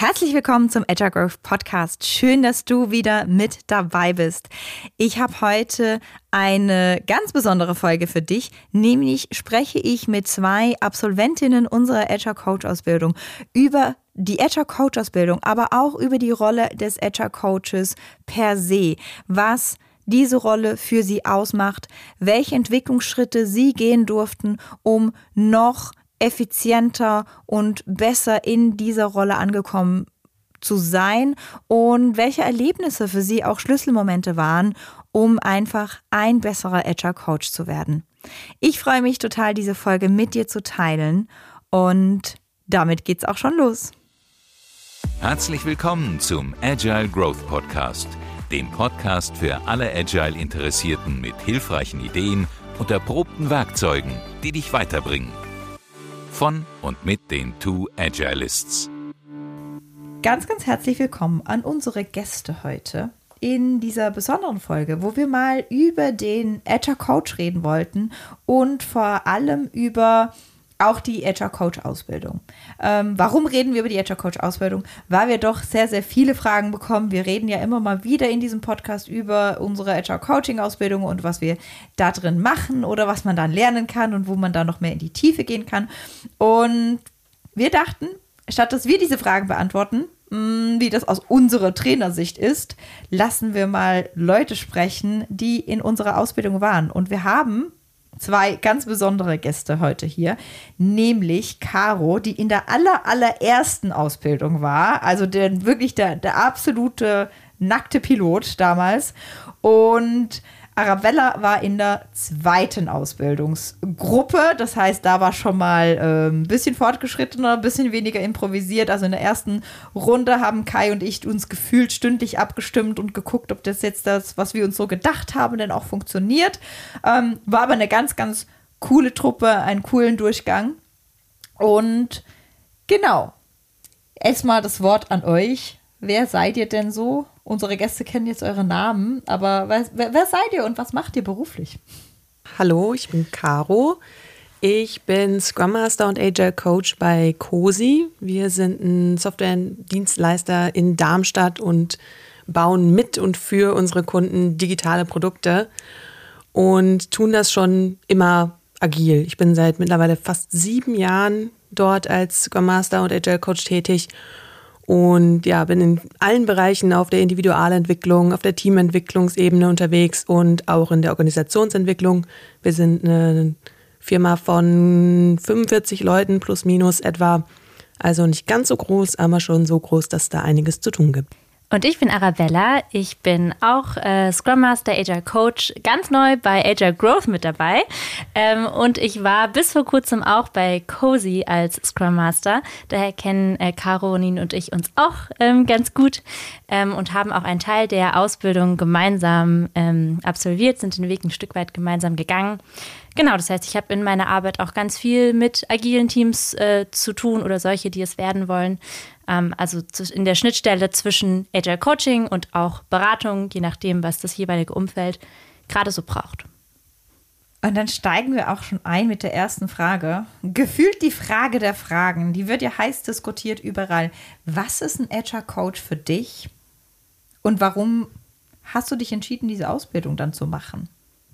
Herzlich willkommen zum Agile Growth Podcast. Schön, dass du wieder mit dabei bist. Ich habe heute eine ganz besondere Folge für dich, nämlich spreche ich mit zwei Absolventinnen unserer Agile Coach Ausbildung über die Agile Coach Ausbildung, aber auch über die Rolle des Agile Coaches per se. Was diese Rolle für sie ausmacht, welche Entwicklungsschritte sie gehen durften, um noch effizienter und besser in dieser Rolle angekommen zu sein und welche Erlebnisse für sie auch Schlüsselmomente waren, um einfach ein besserer Agile Coach zu werden. Ich freue mich total, diese Folge mit dir zu teilen und damit geht's auch schon los. Herzlich willkommen zum Agile Growth Podcast, dem Podcast für alle Agile Interessierten mit hilfreichen Ideen und erprobten Werkzeugen, die dich weiterbringen von und mit den Two Agilists. Ganz, ganz herzlich willkommen an unsere Gäste heute in dieser besonderen Folge, wo wir mal über den Agile Coach reden wollten und vor allem über auch die Agile Coach Ausbildung. Ähm, warum reden wir über die Agile Coach Ausbildung? Weil wir doch sehr, sehr viele Fragen bekommen. Wir reden ja immer mal wieder in diesem Podcast über unsere Agile Coaching Ausbildung und was wir da drin machen oder was man dann lernen kann und wo man da noch mehr in die Tiefe gehen kann. Und wir dachten, statt dass wir diese Fragen beantworten, mm, wie das aus unserer Trainersicht ist, lassen wir mal Leute sprechen, die in unserer Ausbildung waren. Und wir haben zwei ganz besondere Gäste heute hier, nämlich Caro, die in der aller, allerersten Ausbildung war, also der, wirklich der, der absolute nackte Pilot damals. Und Arabella war in der zweiten Ausbildungsgruppe. Das heißt, da war schon mal äh, ein bisschen fortgeschrittener, ein bisschen weniger improvisiert. Also in der ersten Runde haben Kai und ich uns gefühlt stündlich abgestimmt und geguckt, ob das jetzt das, was wir uns so gedacht haben, denn auch funktioniert. Ähm, war aber eine ganz, ganz coole Truppe, einen coolen Durchgang. Und genau, erstmal das Wort an euch. Wer seid ihr denn so? Unsere Gäste kennen jetzt eure Namen, aber wer, wer seid ihr und was macht ihr beruflich? Hallo, ich bin Caro. Ich bin Scrum Master und Agile Coach bei COSI. Wir sind ein Software-Dienstleister in Darmstadt und bauen mit und für unsere Kunden digitale Produkte und tun das schon immer agil. Ich bin seit mittlerweile fast sieben Jahren dort als Scrum Master und Agile Coach tätig und ja, bin in allen Bereichen auf der Individualentwicklung, auf der Teamentwicklungsebene unterwegs und auch in der Organisationsentwicklung. Wir sind eine Firma von 45 Leuten plus minus etwa. Also nicht ganz so groß, aber schon so groß, dass da einiges zu tun gibt. Und ich bin Arabella. Ich bin auch äh, Scrum Master, Agile Coach, ganz neu bei Agile Growth mit dabei. Ähm, und ich war bis vor kurzem auch bei Cozy als Scrum Master. Daher kennen äh, Caroline und ich uns auch ähm, ganz gut ähm, und haben auch einen Teil der Ausbildung gemeinsam ähm, absolviert, sind den Weg ein Stück weit gemeinsam gegangen. Genau, das heißt, ich habe in meiner Arbeit auch ganz viel mit agilen Teams äh, zu tun oder solche, die es werden wollen. Ähm, also in der Schnittstelle zwischen Agile Coaching und auch Beratung, je nachdem, was das jeweilige Umfeld gerade so braucht. Und dann steigen wir auch schon ein mit der ersten Frage. Gefühlt die Frage der Fragen, die wird ja heiß diskutiert überall. Was ist ein Agile Coach für dich? Und warum hast du dich entschieden, diese Ausbildung dann zu machen?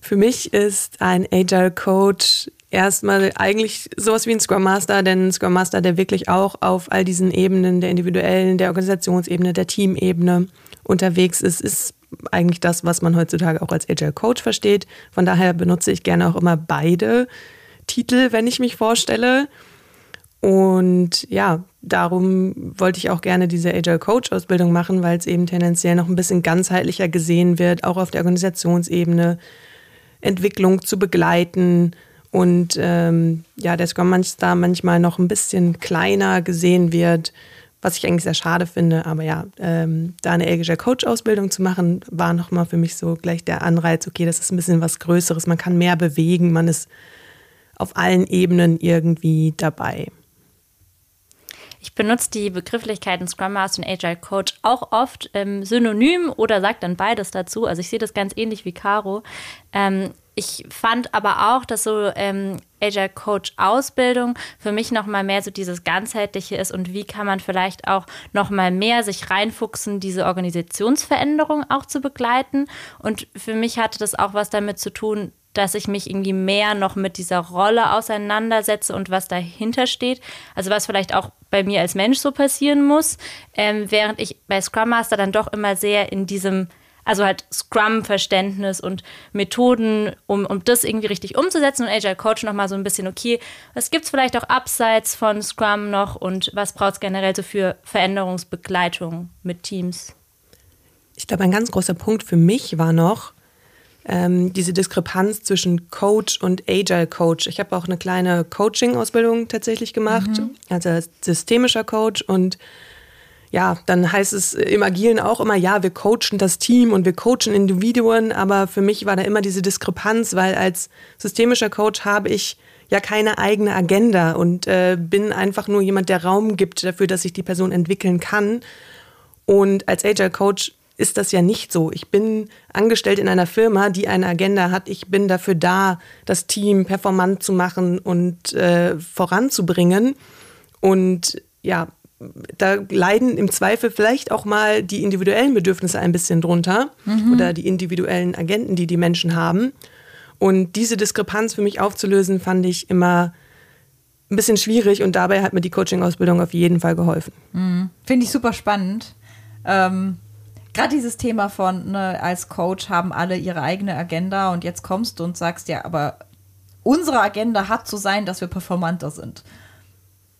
Für mich ist ein Agile Coach erstmal eigentlich sowas wie ein Scrum Master, denn ein Scrum Master, der wirklich auch auf all diesen Ebenen, der individuellen, der Organisationsebene, der Teamebene unterwegs ist, ist eigentlich das, was man heutzutage auch als Agile Coach versteht. Von daher benutze ich gerne auch immer beide Titel, wenn ich mich vorstelle. Und ja, darum wollte ich auch gerne diese Agile Coach Ausbildung machen, weil es eben tendenziell noch ein bisschen ganzheitlicher gesehen wird, auch auf der Organisationsebene, Entwicklung zu begleiten und ähm, ja, der Scrum Master manchmal noch ein bisschen kleiner gesehen wird, was ich eigentlich sehr schade finde. Aber ja, ähm, da eine Agile Coach Ausbildung zu machen, war nochmal für mich so gleich der Anreiz, okay, das ist ein bisschen was Größeres, man kann mehr bewegen, man ist auf allen Ebenen irgendwie dabei. Ich benutze die Begrifflichkeiten Scrum Master und Agile Coach auch oft ähm, synonym oder sage dann beides dazu. Also ich sehe das ganz ähnlich wie Caro. Ähm, ich fand aber auch, dass so ähm, Agile Coach Ausbildung für mich noch mal mehr so dieses ganzheitliche ist und wie kann man vielleicht auch noch mal mehr sich reinfuchsen, diese Organisationsveränderung auch zu begleiten. Und für mich hatte das auch was damit zu tun, dass ich mich irgendwie mehr noch mit dieser Rolle auseinandersetze und was dahinter steht. Also was vielleicht auch bei mir als Mensch so passieren muss, ähm, während ich bei Scrum Master dann doch immer sehr in diesem also halt Scrum-Verständnis und Methoden, um, um das irgendwie richtig umzusetzen und Agile Coach nochmal so ein bisschen, okay, was gibt es vielleicht auch abseits von Scrum noch und was braucht es generell so für Veränderungsbegleitung mit Teams? Ich glaube, ein ganz großer Punkt für mich war noch ähm, diese Diskrepanz zwischen Coach und Agile Coach. Ich habe auch eine kleine Coaching-Ausbildung tatsächlich gemacht, mhm. also systemischer Coach und ja, dann heißt es im Agilen auch immer, ja, wir coachen das Team und wir coachen Individuen, aber für mich war da immer diese Diskrepanz, weil als systemischer Coach habe ich ja keine eigene Agenda und äh, bin einfach nur jemand, der Raum gibt dafür, dass sich die Person entwickeln kann. Und als Agile Coach ist das ja nicht so. Ich bin angestellt in einer Firma, die eine Agenda hat. Ich bin dafür da, das Team performant zu machen und äh, voranzubringen. Und ja, da leiden im Zweifel vielleicht auch mal die individuellen Bedürfnisse ein bisschen drunter mhm. oder die individuellen Agenten, die die Menschen haben. Und diese Diskrepanz für mich aufzulösen, fand ich immer ein bisschen schwierig und dabei hat mir die Coaching-Ausbildung auf jeden Fall geholfen. Mhm. Finde ich super spannend. Ähm, Gerade dieses Thema von, ne, als Coach haben alle ihre eigene Agenda und jetzt kommst du und sagst, ja, aber unsere Agenda hat zu sein, dass wir performanter sind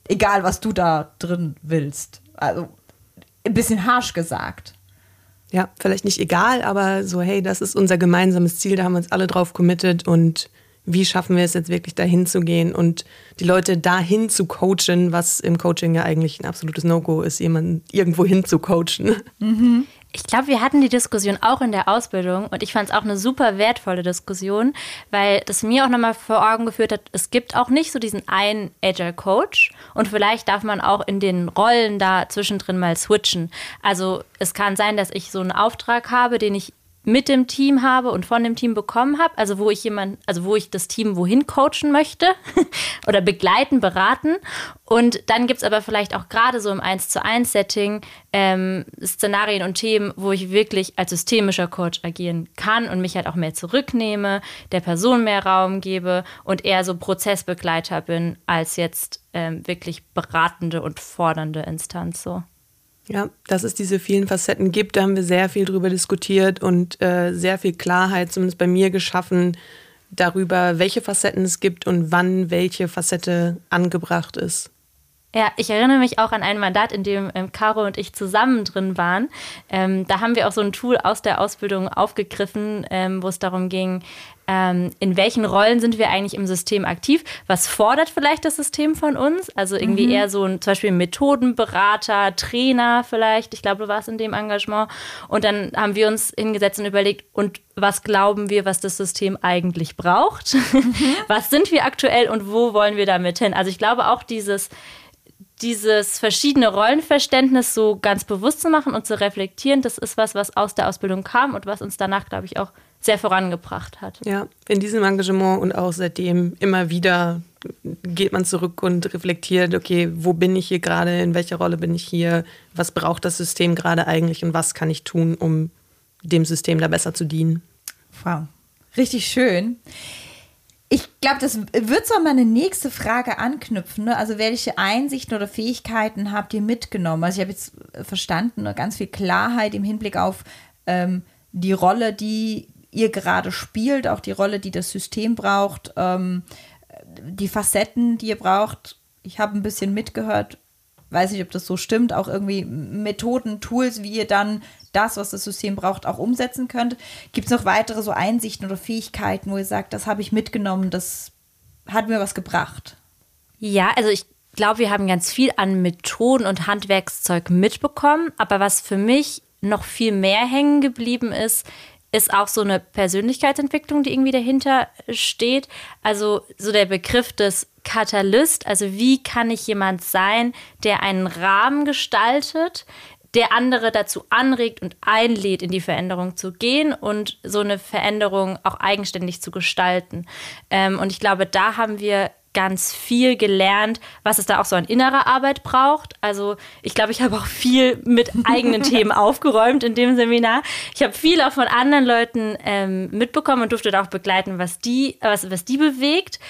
egal was du da drin willst. Also ein bisschen harsch gesagt. Ja, vielleicht nicht egal, aber so, hey, das ist unser gemeinsames Ziel, da haben wir uns alle drauf committed und wie schaffen wir es jetzt wirklich dahin zu gehen und die Leute dahin zu coachen, was im Coaching ja eigentlich ein absolutes No-Go ist, jemanden irgendwo hin zu coachen. Mhm. Ich glaube, wir hatten die Diskussion auch in der Ausbildung und ich fand es auch eine super wertvolle Diskussion, weil das mir auch nochmal vor Augen geführt hat, es gibt auch nicht so diesen einen Agile Coach und vielleicht darf man auch in den Rollen da zwischendrin mal switchen. Also es kann sein, dass ich so einen Auftrag habe, den ich mit dem Team habe und von dem Team bekommen habe, also wo ich jemand, also wo ich das Team wohin coachen möchte oder begleiten, beraten. Und dann gibt es aber vielleicht auch gerade so im 1 zu 1 Setting ähm, Szenarien und Themen, wo ich wirklich als systemischer Coach agieren kann und mich halt auch mehr zurücknehme, der Person mehr Raum gebe und eher so Prozessbegleiter bin, als jetzt ähm, wirklich beratende und fordernde Instanz so. Ja, dass es diese vielen Facetten gibt, da haben wir sehr viel drüber diskutiert und äh, sehr viel Klarheit, zumindest bei mir, geschaffen darüber, welche Facetten es gibt und wann welche Facette angebracht ist. Ja, ich erinnere mich auch an ein Mandat, in dem ähm, Caro und ich zusammen drin waren. Ähm, da haben wir auch so ein Tool aus der Ausbildung aufgegriffen, ähm, wo es darum ging, ähm, in welchen Rollen sind wir eigentlich im System aktiv? Was fordert vielleicht das System von uns? Also irgendwie mhm. eher so ein zum Beispiel Methodenberater, Trainer vielleicht. Ich glaube, du warst in dem Engagement. Und dann haben wir uns hingesetzt und überlegt, und was glauben wir, was das System eigentlich braucht? Mhm. was sind wir aktuell und wo wollen wir damit hin? Also ich glaube auch dieses dieses verschiedene Rollenverständnis so ganz bewusst zu machen und zu reflektieren, das ist was, was aus der Ausbildung kam und was uns danach, glaube ich, auch sehr vorangebracht hat. Ja, in diesem Engagement und auch seitdem immer wieder geht man zurück und reflektiert, okay, wo bin ich hier gerade, in welcher Rolle bin ich hier, was braucht das System gerade eigentlich und was kann ich tun, um dem System da besser zu dienen. Wow, richtig schön. Ich glaube, das wird so an meine nächste Frage anknüpfen. Ne? Also, welche Einsichten oder Fähigkeiten habt ihr mitgenommen? Also, ich habe jetzt verstanden, ne? ganz viel Klarheit im Hinblick auf ähm, die Rolle, die ihr gerade spielt, auch die Rolle, die das System braucht, ähm, die Facetten, die ihr braucht. Ich habe ein bisschen mitgehört, weiß nicht, ob das so stimmt, auch irgendwie Methoden, Tools, wie ihr dann das, was das System braucht, auch umsetzen könnt. Gibt es noch weitere so Einsichten oder Fähigkeiten, wo ihr sagt, das habe ich mitgenommen, das hat mir was gebracht? Ja, also ich glaube, wir haben ganz viel an Methoden und Handwerkszeug mitbekommen, aber was für mich noch viel mehr hängen geblieben ist, ist auch so eine Persönlichkeitsentwicklung, die irgendwie dahinter steht. Also so der Begriff des Katalyst, also wie kann ich jemand sein, der einen Rahmen gestaltet, der andere dazu anregt und einlädt, in die Veränderung zu gehen und so eine Veränderung auch eigenständig zu gestalten. Ähm, und ich glaube, da haben wir ganz viel gelernt, was es da auch so an innerer Arbeit braucht. Also ich glaube, ich habe auch viel mit eigenen Themen aufgeräumt in dem Seminar. Ich habe viel auch von anderen Leuten ähm, mitbekommen und durfte da auch begleiten, was die, was, was die bewegt.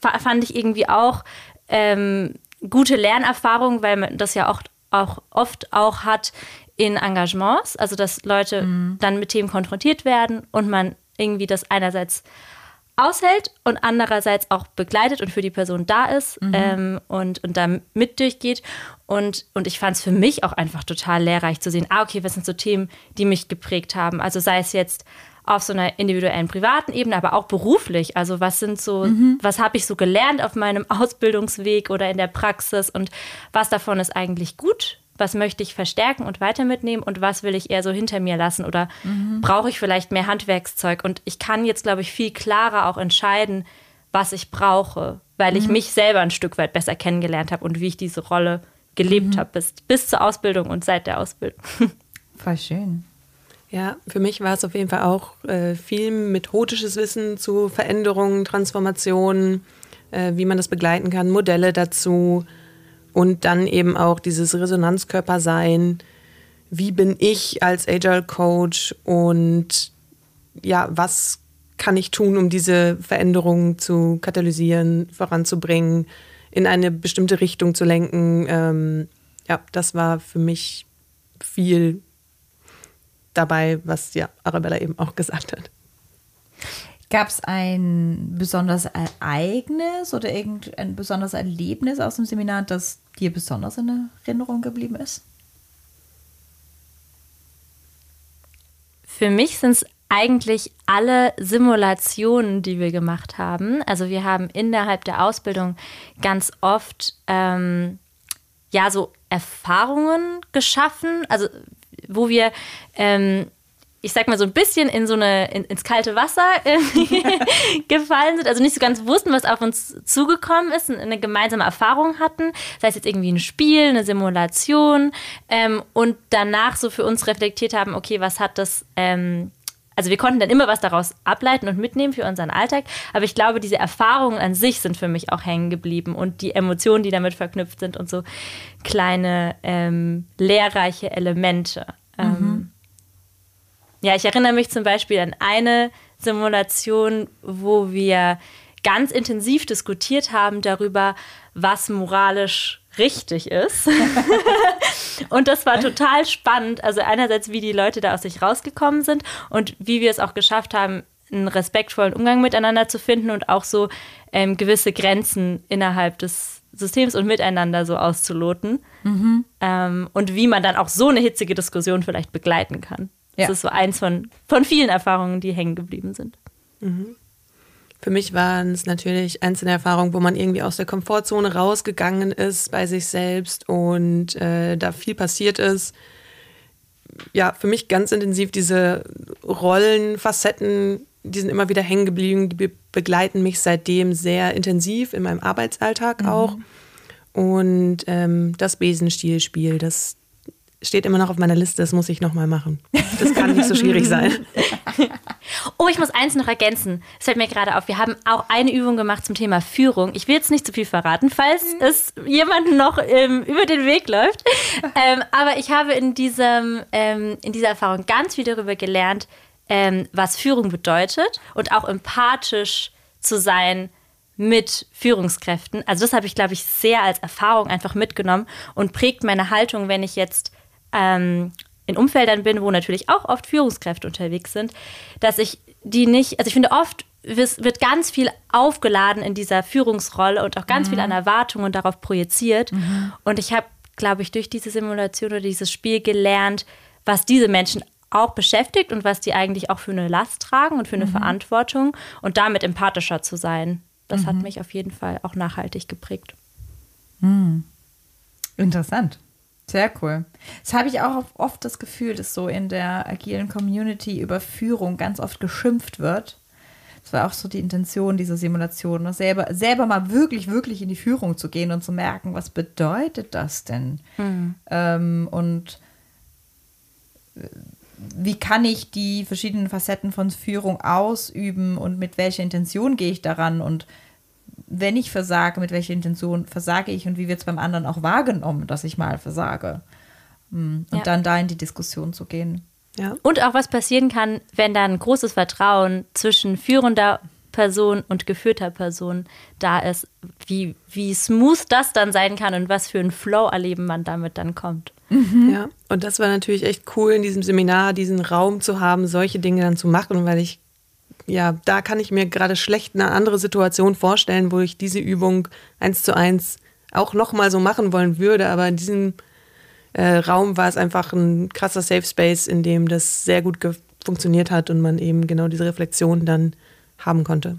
Fand ich irgendwie auch ähm, gute Lernerfahrung, weil man das ja auch, auch oft auch hat in Engagements, also dass Leute mhm. dann mit Themen konfrontiert werden und man irgendwie das einerseits aushält und andererseits auch begleitet und für die Person da ist mhm. ähm, und, und da mit durchgeht. Und, und ich fand es für mich auch einfach total lehrreich zu sehen, ah, okay, was sind so Themen, die mich geprägt haben. Also sei es jetzt auf so einer individuellen privaten Ebene, aber auch beruflich. Also was sind so, mhm. was habe ich so gelernt auf meinem Ausbildungsweg oder in der Praxis und was davon ist eigentlich gut was möchte ich verstärken und weiter mitnehmen und was will ich eher so hinter mir lassen oder mhm. brauche ich vielleicht mehr Handwerkszeug. Und ich kann jetzt, glaube ich, viel klarer auch entscheiden, was ich brauche, weil mhm. ich mich selber ein Stück weit besser kennengelernt habe und wie ich diese Rolle gelebt mhm. habe, bis, bis zur Ausbildung und seit der Ausbildung. Voll schön. Ja, für mich war es auf jeden Fall auch äh, viel methodisches Wissen zu Veränderungen, Transformationen, äh, wie man das begleiten kann, Modelle dazu, und dann eben auch dieses Resonanzkörper sein. Wie bin ich als Agile Coach und ja, was kann ich tun, um diese Veränderungen zu katalysieren, voranzubringen, in eine bestimmte Richtung zu lenken? Ähm, ja, das war für mich viel dabei, was ja Arabella eben auch gesagt hat. Gab es ein besonderes Ereignis oder irgendein besonderes Erlebnis aus dem Seminar, das dir besonders in Erinnerung geblieben ist? Für mich sind es eigentlich alle Simulationen, die wir gemacht haben. Also wir haben innerhalb der Ausbildung ganz oft ähm, ja so Erfahrungen geschaffen, also wo wir ähm, ich sag mal, so ein bisschen in so eine, in, ins kalte Wasser gefallen sind, also nicht so ganz wussten, was auf uns zugekommen ist, eine gemeinsame Erfahrung hatten, sei es jetzt irgendwie ein Spiel, eine Simulation ähm, und danach so für uns reflektiert haben, okay, was hat das, ähm, also wir konnten dann immer was daraus ableiten und mitnehmen für unseren Alltag, aber ich glaube, diese Erfahrungen an sich sind für mich auch hängen geblieben und die Emotionen, die damit verknüpft sind und so kleine ähm, lehrreiche Elemente. Ähm, mhm. Ja, ich erinnere mich zum Beispiel an eine Simulation, wo wir ganz intensiv diskutiert haben darüber, was moralisch richtig ist. und das war total spannend. Also einerseits, wie die Leute da aus sich rausgekommen sind und wie wir es auch geschafft haben, einen respektvollen Umgang miteinander zu finden und auch so ähm, gewisse Grenzen innerhalb des Systems und miteinander so auszuloten. Mhm. Ähm, und wie man dann auch so eine hitzige Diskussion vielleicht begleiten kann. Ja. Das ist so eins von, von vielen Erfahrungen, die hängen geblieben sind. Mhm. Für mich waren es natürlich einzelne Erfahrungen, wo man irgendwie aus der Komfortzone rausgegangen ist bei sich selbst und äh, da viel passiert ist. Ja, für mich ganz intensiv diese Rollen, Facetten, die sind immer wieder hängen geblieben, die begleiten mich seitdem sehr intensiv in meinem Arbeitsalltag mhm. auch. Und ähm, das Besenstielspiel, das, steht immer noch auf meiner Liste, das muss ich nochmal machen. Das kann nicht so schwierig sein. Oh, ich muss eins noch ergänzen. Es fällt mir gerade auf. Wir haben auch eine Übung gemacht zum Thema Führung. Ich will jetzt nicht zu viel verraten, falls mhm. es jemandem noch ähm, über den Weg läuft. Ähm, aber ich habe in, diesem, ähm, in dieser Erfahrung ganz viel darüber gelernt, ähm, was Führung bedeutet und auch empathisch zu sein mit Führungskräften. Also das habe ich, glaube ich, sehr als Erfahrung einfach mitgenommen und prägt meine Haltung, wenn ich jetzt ähm, in Umfeldern bin, wo natürlich auch oft Führungskräfte unterwegs sind, dass ich die nicht, also ich finde oft wird ganz viel aufgeladen in dieser Führungsrolle und auch ganz mhm. viel an Erwartungen darauf projiziert. Mhm. Und ich habe, glaube ich, durch diese Simulation oder dieses Spiel gelernt, was diese Menschen auch beschäftigt und was die eigentlich auch für eine Last tragen und für eine mhm. Verantwortung und damit empathischer zu sein. Das hat mhm. mich auf jeden Fall auch nachhaltig geprägt. Mhm. Interessant. Sehr cool. Das habe ich auch oft das Gefühl, dass so in der agilen Community über Führung ganz oft geschimpft wird. Das war auch so die Intention dieser Simulation, ne? selber, selber mal wirklich, wirklich in die Führung zu gehen und zu merken, was bedeutet das denn? Mhm. Ähm, und wie kann ich die verschiedenen Facetten von Führung ausüben und mit welcher Intention gehe ich daran und wenn ich versage, mit welcher Intention versage ich und wie wird es beim anderen auch wahrgenommen, dass ich mal versage. Hm, und ja. dann da in die Diskussion zu gehen. Ja. Und auch was passieren kann, wenn dann großes Vertrauen zwischen führender Person und geführter Person da ist, wie, wie smooth das dann sein kann und was für ein Flow erleben man damit dann kommt. Mhm. Ja, und das war natürlich echt cool in diesem Seminar, diesen Raum zu haben, solche Dinge dann zu machen, weil ich, ja, da kann ich mir gerade schlecht eine andere Situation vorstellen, wo ich diese Übung eins zu eins auch nochmal so machen wollen würde, aber in diesem äh, Raum war es einfach ein krasser Safe Space, in dem das sehr gut funktioniert hat und man eben genau diese Reflexion dann haben konnte.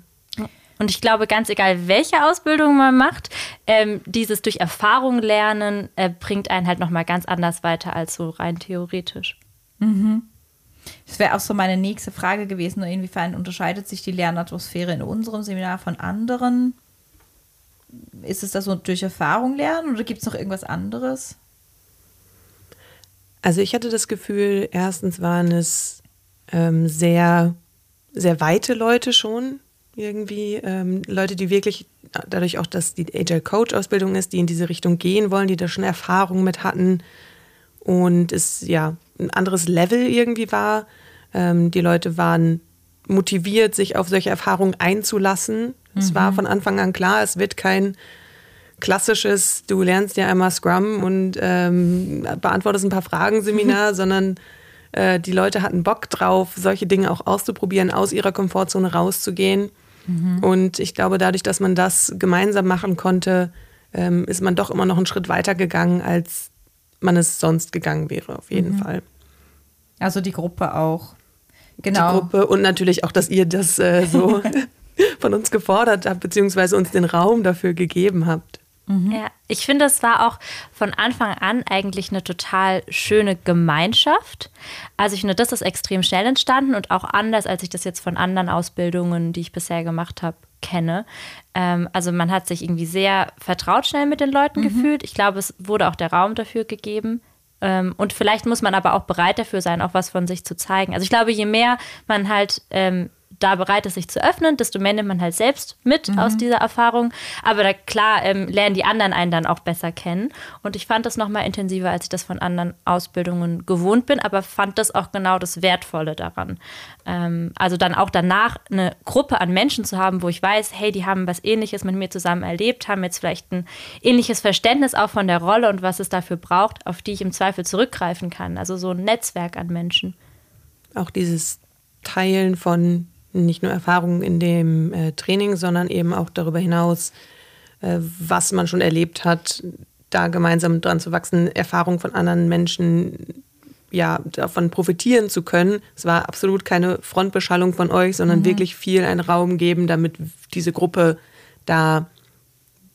Und ich glaube, ganz egal, welche Ausbildung man macht, ähm, dieses durch Erfahrung lernen äh, bringt einen halt nochmal ganz anders weiter als so rein theoretisch. Mhm. Wäre auch so meine nächste Frage gewesen, inwiefern unterscheidet sich die Lernatmosphäre in unserem Seminar von anderen? Ist es das so durch Erfahrung lernen oder gibt es noch irgendwas anderes? Also ich hatte das Gefühl, erstens waren es ähm, sehr, sehr weite Leute schon irgendwie, ähm, Leute, die wirklich, dadurch auch, dass die Agile Coach Ausbildung ist, die in diese Richtung gehen wollen, die da schon Erfahrung mit hatten und es ja ein anderes Level irgendwie war. Ähm, die Leute waren motiviert, sich auf solche Erfahrungen einzulassen. Mhm. Es war mhm. von Anfang an klar, es wird kein klassisches, du lernst ja einmal Scrum und ähm, beantwortest ein paar Fragen Seminar, sondern äh, die Leute hatten Bock drauf, solche Dinge auch auszuprobieren, aus ihrer Komfortzone rauszugehen. Mhm. Und ich glaube, dadurch, dass man das gemeinsam machen konnte, ähm, ist man doch immer noch einen Schritt weiter gegangen, als man es sonst gegangen wäre, auf jeden mhm. Fall. Also die Gruppe auch. Genau. Die Gruppe und natürlich auch, dass ihr das äh, so von uns gefordert habt, beziehungsweise uns den Raum dafür gegeben habt. Mhm. Ja, ich finde, es war auch von Anfang an eigentlich eine total schöne Gemeinschaft. Also ich finde, das ist extrem schnell entstanden und auch anders, als ich das jetzt von anderen Ausbildungen, die ich bisher gemacht habe, kenne. Ähm, also man hat sich irgendwie sehr vertraut schnell mit den Leuten mhm. gefühlt. Ich glaube, es wurde auch der Raum dafür gegeben. Ähm, und vielleicht muss man aber auch bereit dafür sein, auch was von sich zu zeigen. Also ich glaube, je mehr man halt ähm, da bereit ist, sich zu öffnen, desto mehr nimmt man halt selbst mit mhm. aus dieser Erfahrung. Aber da, klar ähm, lernen die anderen einen dann auch besser kennen. Und ich fand das nochmal intensiver, als ich das von anderen Ausbildungen gewohnt bin, aber fand das auch genau das Wertvolle daran. Ähm, also dann auch danach eine Gruppe an Menschen zu haben, wo ich weiß, hey, die haben was Ähnliches mit mir zusammen erlebt, haben jetzt vielleicht ein ähnliches Verständnis auch von der Rolle und was es dafür braucht, auf die ich im Zweifel zurückgreifen kann. Also so ein Netzwerk an Menschen. Auch dieses Teilen von nicht nur Erfahrungen in dem äh, Training, sondern eben auch darüber hinaus, äh, was man schon erlebt hat, da gemeinsam dran zu wachsen, Erfahrungen von anderen Menschen ja, davon profitieren zu können. Es war absolut keine Frontbeschallung von euch, sondern mhm. wirklich viel einen Raum geben, damit diese Gruppe da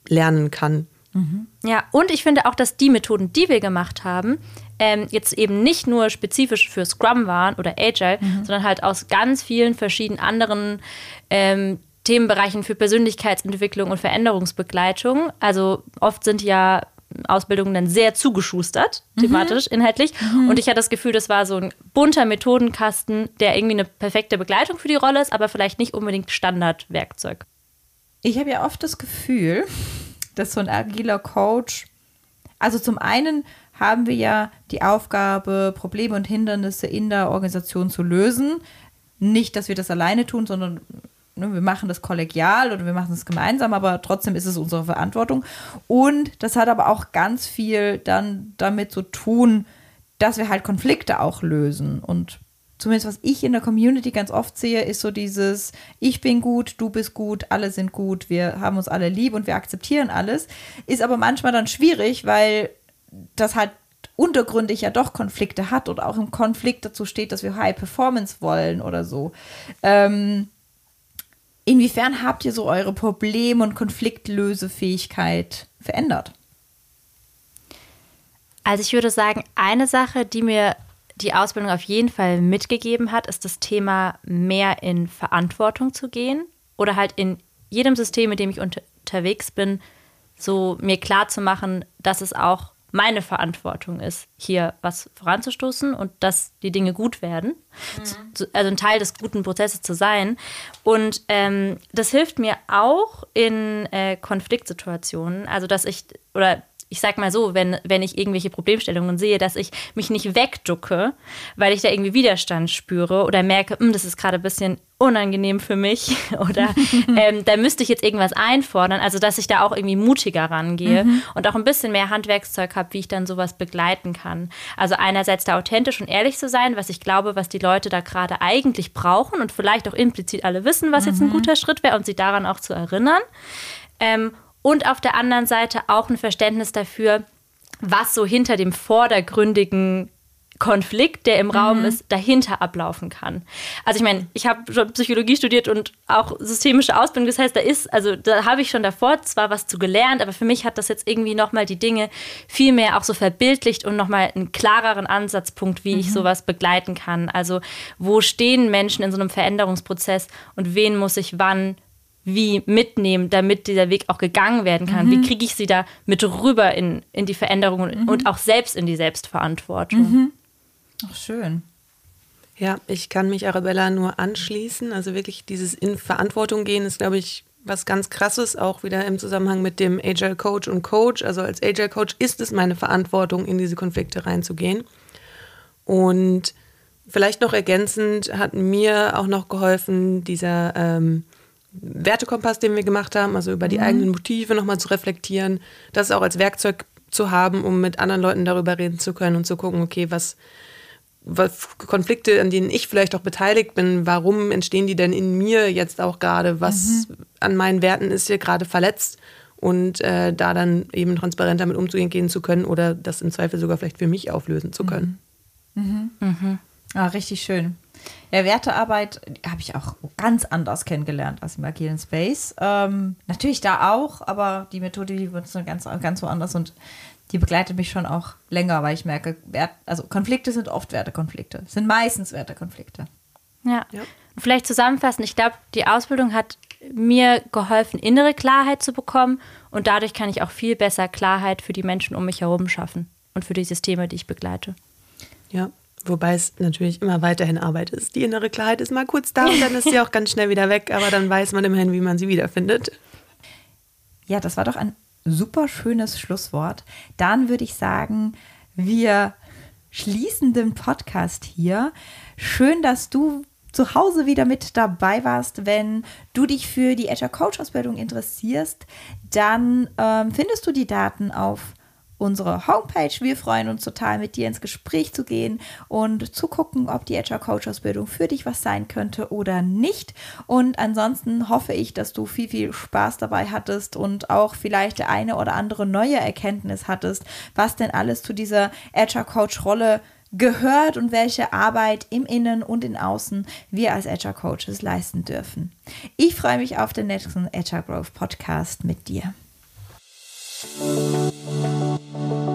lernen kann. Mhm. Ja, und ich finde auch, dass die Methoden, die wir gemacht haben, ähm, jetzt eben nicht nur spezifisch für Scrum waren oder Agile, mhm. sondern halt aus ganz vielen verschiedenen anderen ähm, Themenbereichen für Persönlichkeitsentwicklung und Veränderungsbegleitung. Also oft sind ja Ausbildungen dann sehr zugeschustert, mhm. thematisch, mhm. inhaltlich. Mhm. Und ich hatte das Gefühl, das war so ein bunter Methodenkasten, der irgendwie eine perfekte Begleitung für die Rolle ist, aber vielleicht nicht unbedingt Standardwerkzeug. Ich habe ja oft das Gefühl, dass so ein agiler Coach, also zum einen haben wir ja die Aufgabe, Probleme und Hindernisse in der Organisation zu lösen. Nicht, dass wir das alleine tun, sondern ne, wir machen das kollegial oder wir machen es gemeinsam, aber trotzdem ist es unsere Verantwortung. Und das hat aber auch ganz viel dann damit zu tun, dass wir halt Konflikte auch lösen. Und zumindest was ich in der Community ganz oft sehe, ist so dieses, ich bin gut, du bist gut, alle sind gut, wir haben uns alle lieb und wir akzeptieren alles. Ist aber manchmal dann schwierig, weil das halt untergründig ja doch Konflikte hat oder auch im Konflikt dazu steht, dass wir High Performance wollen oder so. Ähm, inwiefern habt ihr so eure Problem- und Konfliktlösefähigkeit verändert? Also ich würde sagen, eine Sache, die mir die Ausbildung auf jeden Fall mitgegeben hat, ist das Thema mehr in Verantwortung zu gehen oder halt in jedem System, mit dem ich unter unterwegs bin, so mir klar zu machen, dass es auch meine Verantwortung ist, hier was voranzustoßen und dass die Dinge gut werden. Mhm. Also ein Teil des guten Prozesses zu sein. Und ähm, das hilft mir auch in äh, Konfliktsituationen. Also dass ich, oder ich sag mal so, wenn, wenn ich irgendwelche Problemstellungen sehe, dass ich mich nicht wegducke, weil ich da irgendwie Widerstand spüre oder merke, hm, das ist gerade ein bisschen unangenehm für mich oder ähm, da müsste ich jetzt irgendwas einfordern. Also, dass ich da auch irgendwie mutiger rangehe mhm. und auch ein bisschen mehr Handwerkszeug habe, wie ich dann sowas begleiten kann. Also einerseits da authentisch und ehrlich zu sein, was ich glaube, was die Leute da gerade eigentlich brauchen und vielleicht auch implizit alle wissen, was mhm. jetzt ein mhm. guter Schritt wäre und sie daran auch zu erinnern. Ähm, und auf der anderen Seite auch ein Verständnis dafür, was so hinter dem vordergründigen Konflikt, der im Raum mhm. ist, dahinter ablaufen kann. Also ich meine, ich habe schon Psychologie studiert und auch systemische Ausbildung. Das heißt, da ist, also da habe ich schon davor zwar was zu gelernt, aber für mich hat das jetzt irgendwie nochmal die Dinge viel mehr auch so verbildlicht und nochmal einen klareren Ansatzpunkt, wie mhm. ich sowas begleiten kann. Also wo stehen Menschen in so einem Veränderungsprozess und wen muss ich wann wie mitnehmen, damit dieser Weg auch gegangen werden kann? Mhm. Wie kriege ich sie da mit rüber in, in die Veränderung mhm. und auch selbst in die Selbstverantwortung? Mhm. Ach, schön. Ja, ich kann mich Arabella nur anschließen. Also wirklich dieses in Verantwortung gehen ist, glaube ich, was ganz krasses, auch wieder im Zusammenhang mit dem Agile Coach und Coach. Also als Agile Coach ist es meine Verantwortung, in diese Konflikte reinzugehen. Und vielleicht noch ergänzend hat mir auch noch geholfen, dieser ähm, Wertekompass, den wir gemacht haben, also über die mhm. eigenen Motive nochmal zu reflektieren, das auch als Werkzeug zu haben, um mit anderen Leuten darüber reden zu können und zu gucken, okay, was, was Konflikte, an denen ich vielleicht auch beteiligt bin, warum entstehen die denn in mir jetzt auch gerade, was mhm. an meinen Werten ist hier gerade verletzt und äh, da dann eben transparent damit umzugehen zu können oder das im Zweifel sogar vielleicht für mich auflösen zu können. Mhm. Mhm. mhm. Ah, richtig schön. Ja, Wertearbeit habe ich auch ganz anders kennengelernt als im agilen Space. Ähm, natürlich da auch, aber die Methode, die wird ganz, ganz woanders und die begleitet mich schon auch länger, weil ich merke, Wert, also Konflikte sind oft Wertekonflikte, sind meistens Wertekonflikte. Ja. ja. Vielleicht zusammenfassen, ich glaube, die Ausbildung hat mir geholfen, innere Klarheit zu bekommen und dadurch kann ich auch viel besser Klarheit für die Menschen um mich herum schaffen und für die Systeme, die ich begleite. Ja, Wobei es natürlich immer weiterhin Arbeit ist. Die innere Klarheit ist mal kurz da und dann ist sie auch ganz schnell wieder weg, aber dann weiß man immerhin, wie man sie wiederfindet. Ja, das war doch ein super schönes Schlusswort. Dann würde ich sagen, wir schließen den Podcast hier. Schön, dass du zu Hause wieder mit dabei warst. Wenn du dich für die Azure Coach Ausbildung interessierst, dann ähm, findest du die Daten auf unsere Homepage. Wir freuen uns total, mit dir ins Gespräch zu gehen und zu gucken, ob die Agile Coach Ausbildung für dich was sein könnte oder nicht. Und ansonsten hoffe ich, dass du viel, viel Spaß dabei hattest und auch vielleicht eine oder andere neue Erkenntnis hattest, was denn alles zu dieser Agile Coach Rolle gehört und welche Arbeit im Innen und im Außen wir als Agile Coaches leisten dürfen. Ich freue mich auf den nächsten Agile Growth Podcast mit dir. Thank you.